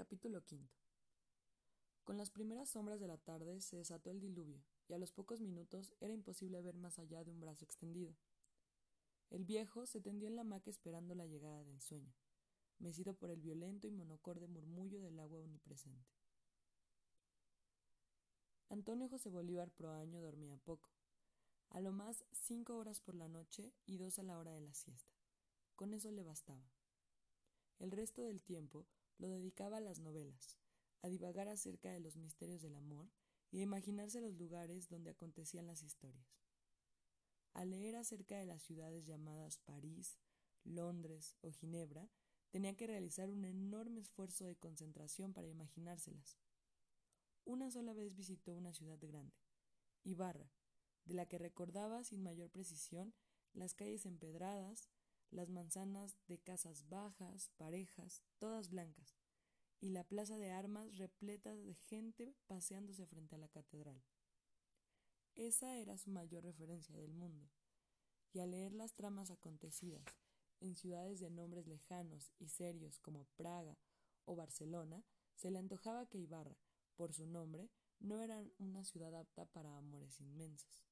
Capítulo V Con las primeras sombras de la tarde se desató el diluvio, y a los pocos minutos era imposible ver más allá de un brazo extendido. El viejo se tendió en la hamaca esperando la llegada del sueño, mecido por el violento y monocorde murmullo del agua omnipresente. Antonio José Bolívar Proaño dormía poco, a lo más cinco horas por la noche y dos a la hora de la siesta. Con eso le bastaba. El resto del tiempo lo dedicaba a las novelas, a divagar acerca de los misterios del amor y a imaginarse los lugares donde acontecían las historias. A leer acerca de las ciudades llamadas París, Londres o Ginebra, tenía que realizar un enorme esfuerzo de concentración para imaginárselas. Una sola vez visitó una ciudad grande, Ibarra, de la que recordaba sin mayor precisión las calles empedradas, las manzanas de casas bajas, parejas, todas blancas, y la plaza de armas repleta de gente paseándose frente a la catedral. Esa era su mayor referencia del mundo, y al leer las tramas acontecidas en ciudades de nombres lejanos y serios como Praga o Barcelona, se le antojaba que Ibarra, por su nombre, no era una ciudad apta para amores inmensos.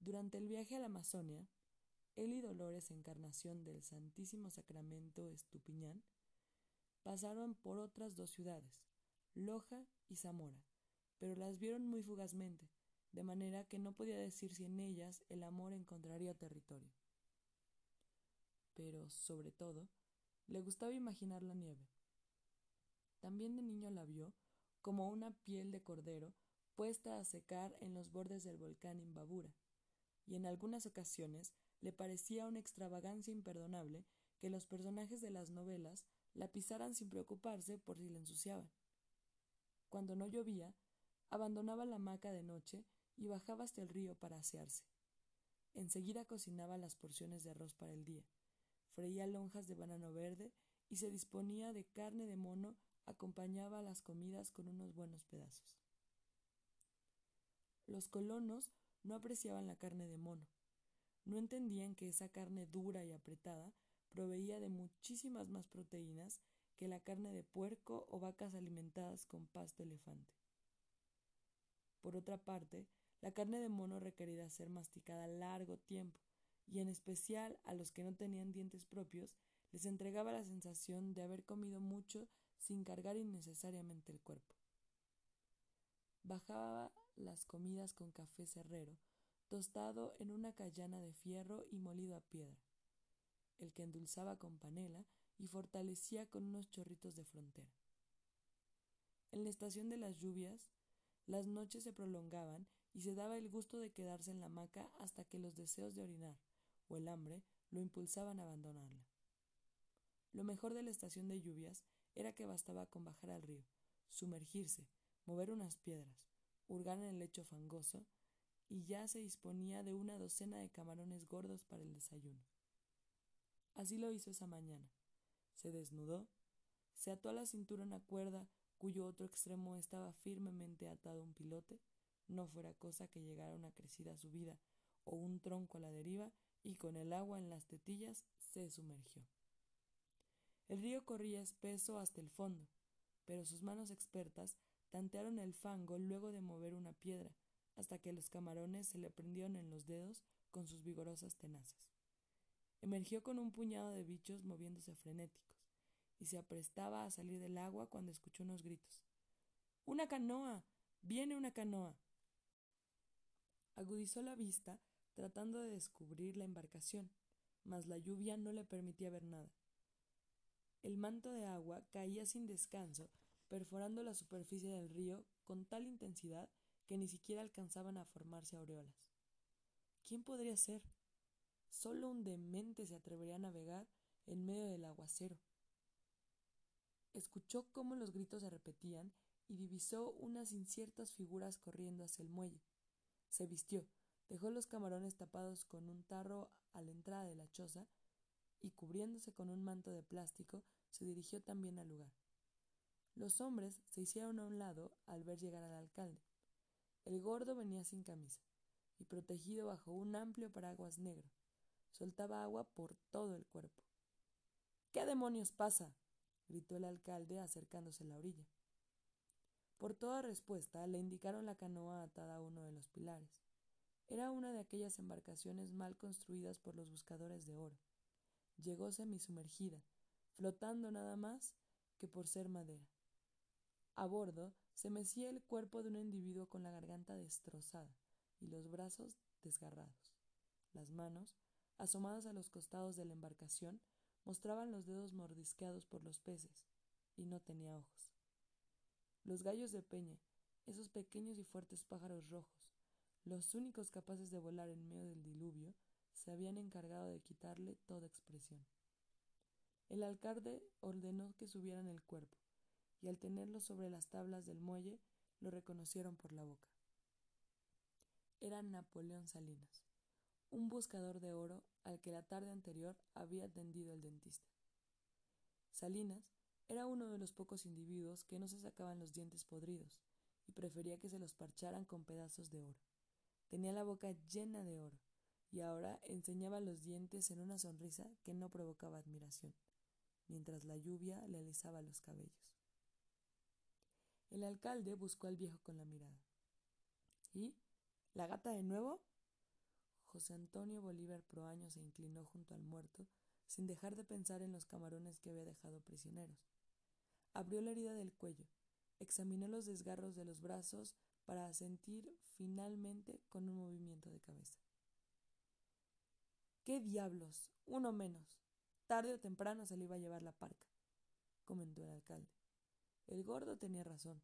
Durante el viaje a la Amazonia, él y Dolores Encarnación del Santísimo Sacramento Estupiñán pasaron por otras dos ciudades, Loja y Zamora, pero las vieron muy fugazmente, de manera que no podía decir si en ellas el amor encontraría territorio. Pero, sobre todo, le gustaba imaginar la nieve. También de niño la vio como una piel de cordero puesta a secar en los bordes del volcán Imbabura, y en algunas ocasiones le parecía una extravagancia imperdonable que los personajes de las novelas la pisaran sin preocuparse por si la ensuciaban. Cuando no llovía, abandonaba la hamaca de noche y bajaba hasta el río para asearse. Enseguida cocinaba las porciones de arroz para el día, freía lonjas de banano verde y se disponía de carne de mono, acompañaba las comidas con unos buenos pedazos. Los colonos no apreciaban la carne de mono, no entendían que esa carne dura y apretada proveía de muchísimas más proteínas que la carne de puerco o vacas alimentadas con pasto elefante. Por otra parte, la carne de mono requería ser masticada largo tiempo, y en especial a los que no tenían dientes propios, les entregaba la sensación de haber comido mucho sin cargar innecesariamente el cuerpo. Bajaba las comidas con café cerrero, tostado en una callana de fierro y molido a piedra, el que endulzaba con panela y fortalecía con unos chorritos de frontera. En la estación de las lluvias, las noches se prolongaban y se daba el gusto de quedarse en la hamaca hasta que los deseos de orinar o el hambre lo impulsaban a abandonarla. Lo mejor de la estación de lluvias era que bastaba con bajar al río, sumergirse, mover unas piedras, hurgar en el lecho fangoso y ya se disponía de una docena de camarones gordos para el desayuno. Así lo hizo esa mañana. Se desnudó, se ató a la cintura una cuerda cuyo otro extremo estaba firmemente atado a un pilote, no fuera cosa que llegara una crecida subida o un tronco a la deriva, y con el agua en las tetillas se sumergió. El río corría espeso hasta el fondo, pero sus manos expertas tantearon el fango luego de mover una piedra, hasta que los camarones se le prendieron en los dedos con sus vigorosas tenazas. Emergió con un puñado de bichos moviéndose frenéticos, y se aprestaba a salir del agua cuando escuchó unos gritos. ¡Una canoa! ¡Viene una canoa! Agudizó la vista tratando de descubrir la embarcación, mas la lluvia no le permitía ver nada. El manto de agua caía sin descanso, perforando la superficie del río con tal intensidad que ni siquiera alcanzaban a formarse aureolas. ¿Quién podría ser? Solo un demente se atrevería a navegar en medio del aguacero. Escuchó cómo los gritos se repetían y divisó unas inciertas figuras corriendo hacia el muelle. Se vistió, dejó los camarones tapados con un tarro a la entrada de la choza y cubriéndose con un manto de plástico se dirigió también al lugar. Los hombres se hicieron a un lado al ver llegar al alcalde. El gordo venía sin camisa y protegido bajo un amplio paraguas negro. Soltaba agua por todo el cuerpo. ¿Qué demonios pasa? gritó el alcalde acercándose a la orilla. Por toda respuesta le indicaron la canoa atada a uno de los pilares. Era una de aquellas embarcaciones mal construidas por los buscadores de oro. Llegó semisumergida, flotando nada más que por ser madera. A bordo se mecía el cuerpo de un individuo con la garganta destrozada y los brazos desgarrados. Las manos, asomadas a los costados de la embarcación, mostraban los dedos mordisqueados por los peces, y no tenía ojos. Los gallos de peña, esos pequeños y fuertes pájaros rojos, los únicos capaces de volar en medio del diluvio, se habían encargado de quitarle toda expresión. El alcalde ordenó que subieran el cuerpo, y al tenerlo sobre las tablas del muelle, lo reconocieron por la boca. Era Napoleón Salinas, un buscador de oro al que la tarde anterior había atendido el dentista. Salinas era uno de los pocos individuos que no se sacaban los dientes podridos y prefería que se los parcharan con pedazos de oro. Tenía la boca llena de oro y ahora enseñaba los dientes en una sonrisa que no provocaba admiración, mientras la lluvia le alisaba los cabellos. El alcalde buscó al viejo con la mirada. ¿Y? ¿La gata de nuevo? José Antonio Bolívar Proaño se inclinó junto al muerto, sin dejar de pensar en los camarones que había dejado prisioneros. Abrió la herida del cuello, examinó los desgarros de los brazos para asentir finalmente con un movimiento de cabeza. ¡Qué diablos! Uno menos. Tarde o temprano se le iba a llevar la parca, comentó el alcalde. El gordo tenía razón.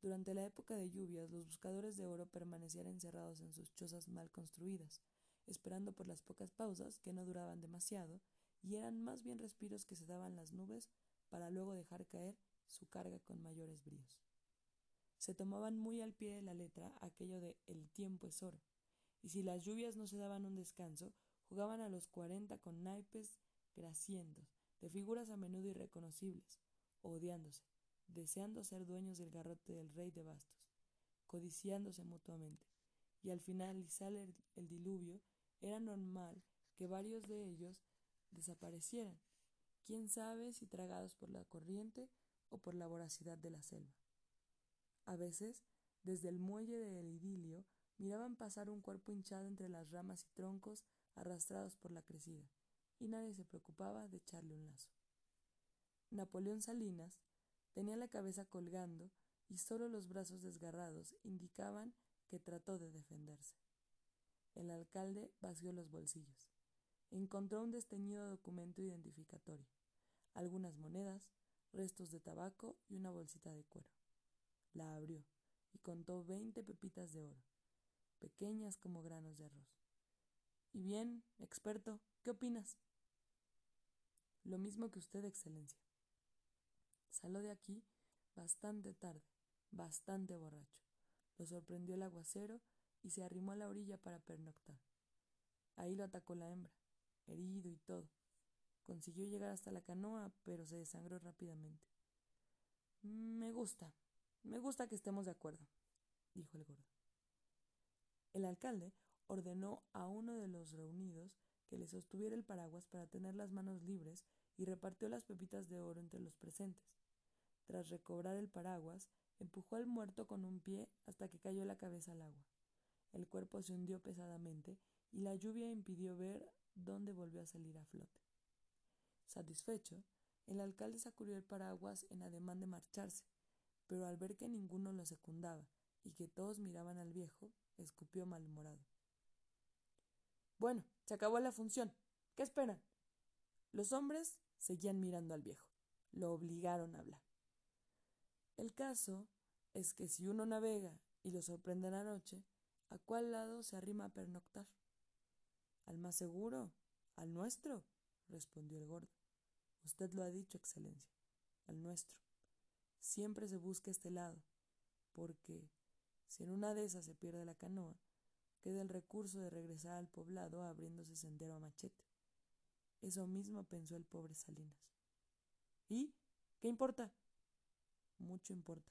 Durante la época de lluvias, los buscadores de oro permanecían encerrados en sus chozas mal construidas, esperando por las pocas pausas que no duraban demasiado y eran más bien respiros que se daban las nubes para luego dejar caer su carga con mayores bríos. Se tomaban muy al pie de la letra aquello de el tiempo es oro, y si las lluvias no se daban un descanso, jugaban a los cuarenta con naipes graciendos, de figuras a menudo irreconocibles, odiándose, deseando ser dueños del garrote del rey de bastos, codiciándose mutuamente, y al finalizar el, el diluvio era normal que varios de ellos desaparecieran, quién sabe si tragados por la corriente o por la voracidad de la selva. A veces, desde el muelle del idilio, miraban pasar un cuerpo hinchado entre las ramas y troncos arrastrados por la crecida, y nadie se preocupaba de echarle un lazo. Napoleón Salinas tenía la cabeza colgando y solo los brazos desgarrados indicaban que trató de defenderse. El alcalde vació los bolsillos. Encontró un desteñido documento identificatorio, algunas monedas, restos de tabaco y una bolsita de cuero. La abrió y contó veinte pepitas de oro, pequeñas como granos de arroz. Y bien, experto, ¿qué opinas? Lo mismo que usted, Excelencia. Salió de aquí bastante tarde, bastante borracho. Lo sorprendió el aguacero y se arrimó a la orilla para pernoctar. Ahí lo atacó la hembra, herido y todo. Consiguió llegar hasta la canoa, pero se desangró rápidamente. Me gusta, me gusta que estemos de acuerdo, dijo el gordo. El alcalde ordenó a uno de los reunidos que le sostuviera el paraguas para tener las manos libres y repartió las pepitas de oro entre los presentes. Tras recobrar el paraguas, empujó al muerto con un pie hasta que cayó la cabeza al agua. El cuerpo se hundió pesadamente y la lluvia impidió ver dónde volvió a salir a flote. Satisfecho, el alcalde sacudió el paraguas en ademán de marcharse, pero al ver que ninguno lo secundaba y que todos miraban al viejo, escupió malhumorado. Bueno, se acabó la función. ¿Qué esperan? Los hombres seguían mirando al viejo. Lo obligaron a hablar. El caso es que si uno navega y lo sorprende la noche, ¿A cuál lado se arrima a pernoctar? Al más seguro, al nuestro, respondió el gordo. Usted lo ha dicho, Excelencia, al nuestro. Siempre se busca este lado, porque si en una de esas se pierde la canoa, queda el recurso de regresar al poblado abriéndose sendero a machete. Eso mismo pensó el pobre Salinas. ¿Y? ¿Qué importa? Mucho importa.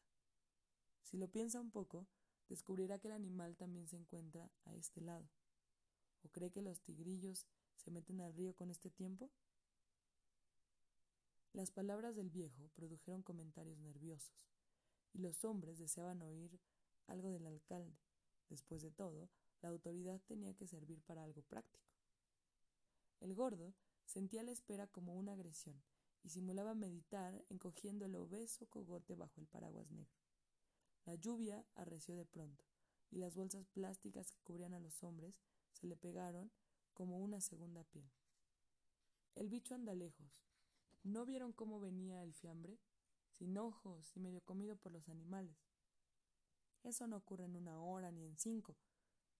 Si lo piensa un poco, descubrirá que el animal también se encuentra a este lado. ¿O cree que los tigrillos se meten al río con este tiempo? Las palabras del viejo produjeron comentarios nerviosos, y los hombres deseaban oír algo del alcalde. Después de todo, la autoridad tenía que servir para algo práctico. El gordo sentía la espera como una agresión y simulaba meditar encogiendo el obeso cogote bajo el paraguas negro. La lluvia arreció de pronto y las bolsas plásticas que cubrían a los hombres se le pegaron como una segunda piel. El bicho anda lejos. ¿No vieron cómo venía el fiambre? Sin ojos y medio comido por los animales. Eso no ocurre en una hora ni en cinco.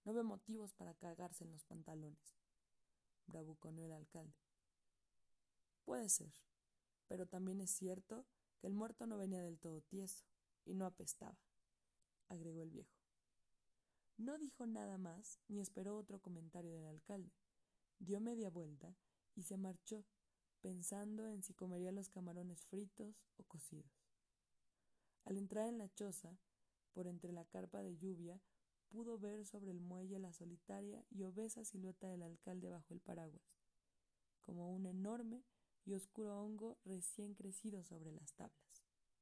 No ve motivos para cagarse en los pantalones. Bravuconeó el alcalde. Puede ser, pero también es cierto que el muerto no venía del todo tieso y no apestaba, agregó el viejo. No dijo nada más ni esperó otro comentario del alcalde. Dio media vuelta y se marchó, pensando en si comería los camarones fritos o cocidos. Al entrar en la choza, por entre la carpa de lluvia, pudo ver sobre el muelle la solitaria y obesa silueta del alcalde bajo el paraguas, como un enorme y oscuro hongo recién crecido sobre las tablas.